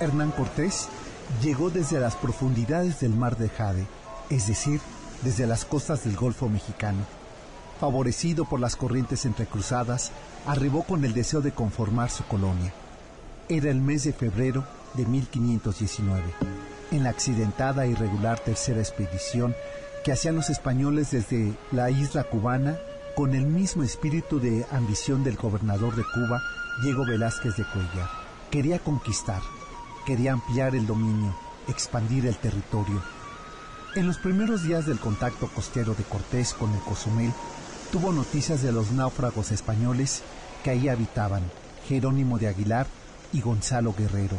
Hernán Cortés llegó desde las profundidades del mar de Jade, es decir, desde las costas del Golfo Mexicano. Favorecido por las corrientes entrecruzadas, arribó con el deseo de conformar su colonia. Era el mes de febrero de 1519, en la accidentada e irregular tercera expedición que hacían los españoles desde la isla cubana con el mismo espíritu de ambición del gobernador de Cuba, Diego Velázquez de Cuellar. Quería conquistar, quería ampliar el dominio, expandir el territorio. En los primeros días del contacto costero de Cortés con el Cozumel, tuvo noticias de los náufragos españoles que ahí habitaban, Jerónimo de Aguilar y Gonzalo Guerrero,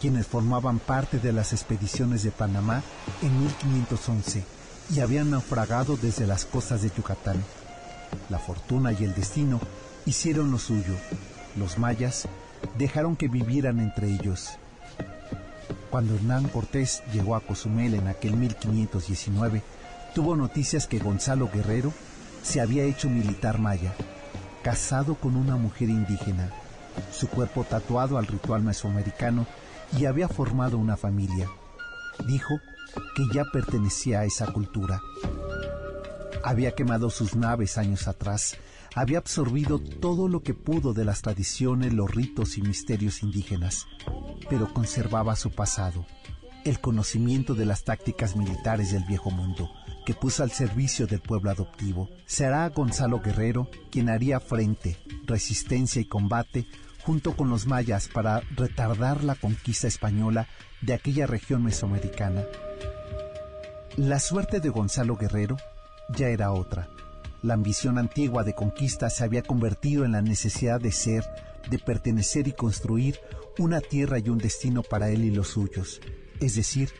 quienes formaban parte de las expediciones de Panamá en 1511 y habían naufragado desde las costas de Yucatán. La fortuna y el destino hicieron lo suyo. Los mayas dejaron que vivieran entre ellos. Cuando Hernán Cortés llegó a Cozumel en aquel 1519, tuvo noticias que Gonzalo Guerrero se había hecho militar maya, casado con una mujer indígena, su cuerpo tatuado al ritual mesoamericano y había formado una familia. Dijo que ya pertenecía a esa cultura. Había quemado sus naves años atrás, había absorbido todo lo que pudo de las tradiciones, los ritos y misterios indígenas, pero conservaba su pasado, el conocimiento de las tácticas militares del viejo mundo, que puso al servicio del pueblo adoptivo. Será Gonzalo Guerrero quien haría frente, resistencia y combate junto con los mayas para retardar la conquista española de aquella región mesoamericana. La suerte de Gonzalo Guerrero ya era otra. La ambición antigua de conquista se había convertido en la necesidad de ser, de pertenecer y construir una tierra y un destino para él y los suyos, es decir,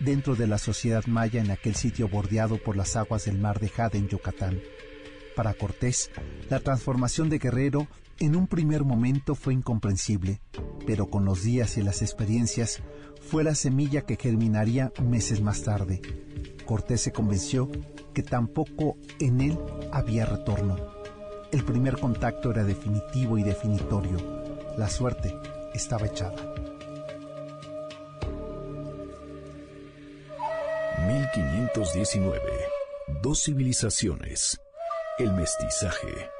dentro de la sociedad maya en aquel sitio bordeado por las aguas del mar de Jade en Yucatán. Para Cortés, la transformación de Guerrero en un primer momento fue incomprensible, pero con los días y las experiencias fue la semilla que germinaría meses más tarde. Cortés se convenció que tampoco en él había retorno. El primer contacto era definitivo y definitorio. La suerte estaba echada. 1519. Dos civilizaciones. El mestizaje.